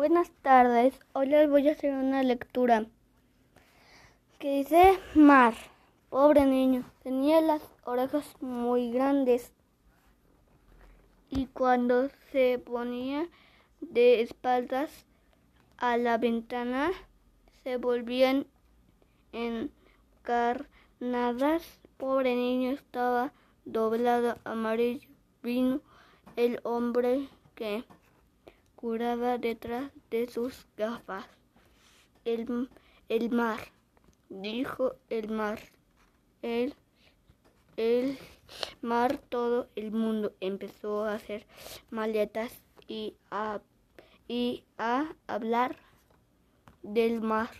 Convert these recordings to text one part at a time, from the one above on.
Buenas tardes. Hoy les voy a hacer una lectura que dice Mar. Pobre niño, tenía las orejas muy grandes y cuando se ponía de espaldas a la ventana se volvían encarnadas. Pobre niño estaba doblado amarillo. Vino el hombre que curaba detrás de sus gafas. El, el mar, dijo el mar. El, el mar, todo el mundo empezó a hacer maletas y a, y a hablar del mar.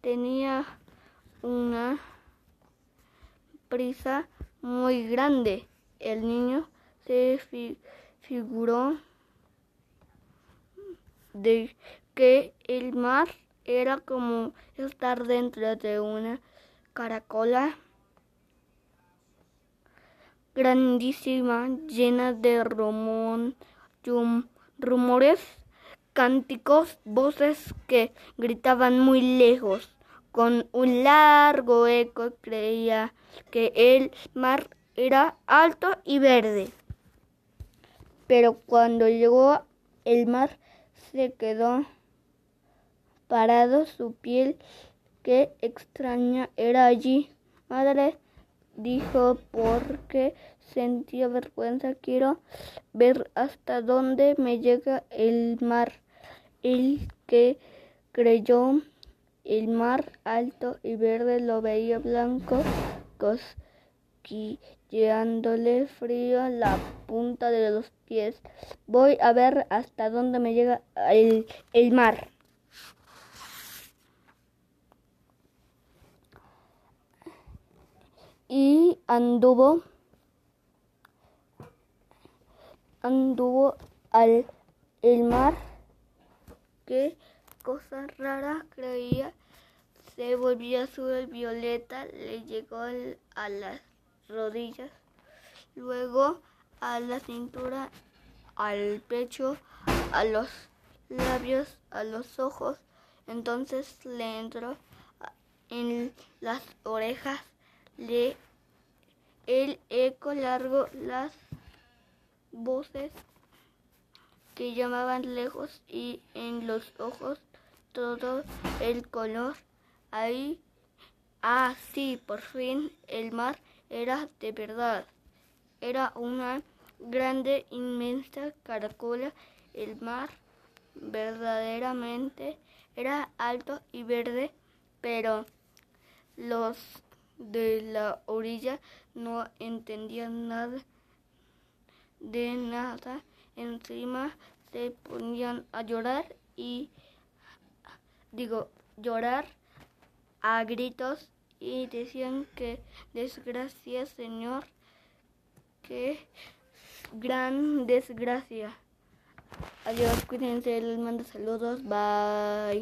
Tenía una prisa muy grande. El niño se figuró de que el mar era como estar dentro de una caracola grandísima, llena de rumón, rumores, cánticos, voces que gritaban muy lejos. Con un largo eco creía que el mar era alto y verde. Pero cuando llegó el mar se quedó parado su piel. Qué extraña era allí. Madre dijo porque sentía vergüenza. Quiero ver hasta dónde me llega el mar. El que creyó el mar alto y verde lo veía blanco, cosquilleándole frío la punta de los pies. Voy a ver hasta dónde me llega el, el mar. Y anduvo, anduvo al el mar. Qué cosa rara creía. Se volvía azul violeta, le llegó a las rodillas, luego a la cintura, al pecho, a los labios, a los ojos. Entonces le entró en las orejas le, el eco largo, las voces que llamaban lejos y en los ojos todo el color. Ahí, ah, sí, por fin el mar era de verdad. Era una grande, inmensa caracola. El mar verdaderamente era alto y verde, pero los de la orilla no entendían nada de nada. Encima se ponían a llorar y digo llorar a gritos y decían que desgracia, Señor, que gran desgracia. Adiós, cuídense, les mando saludos, bye.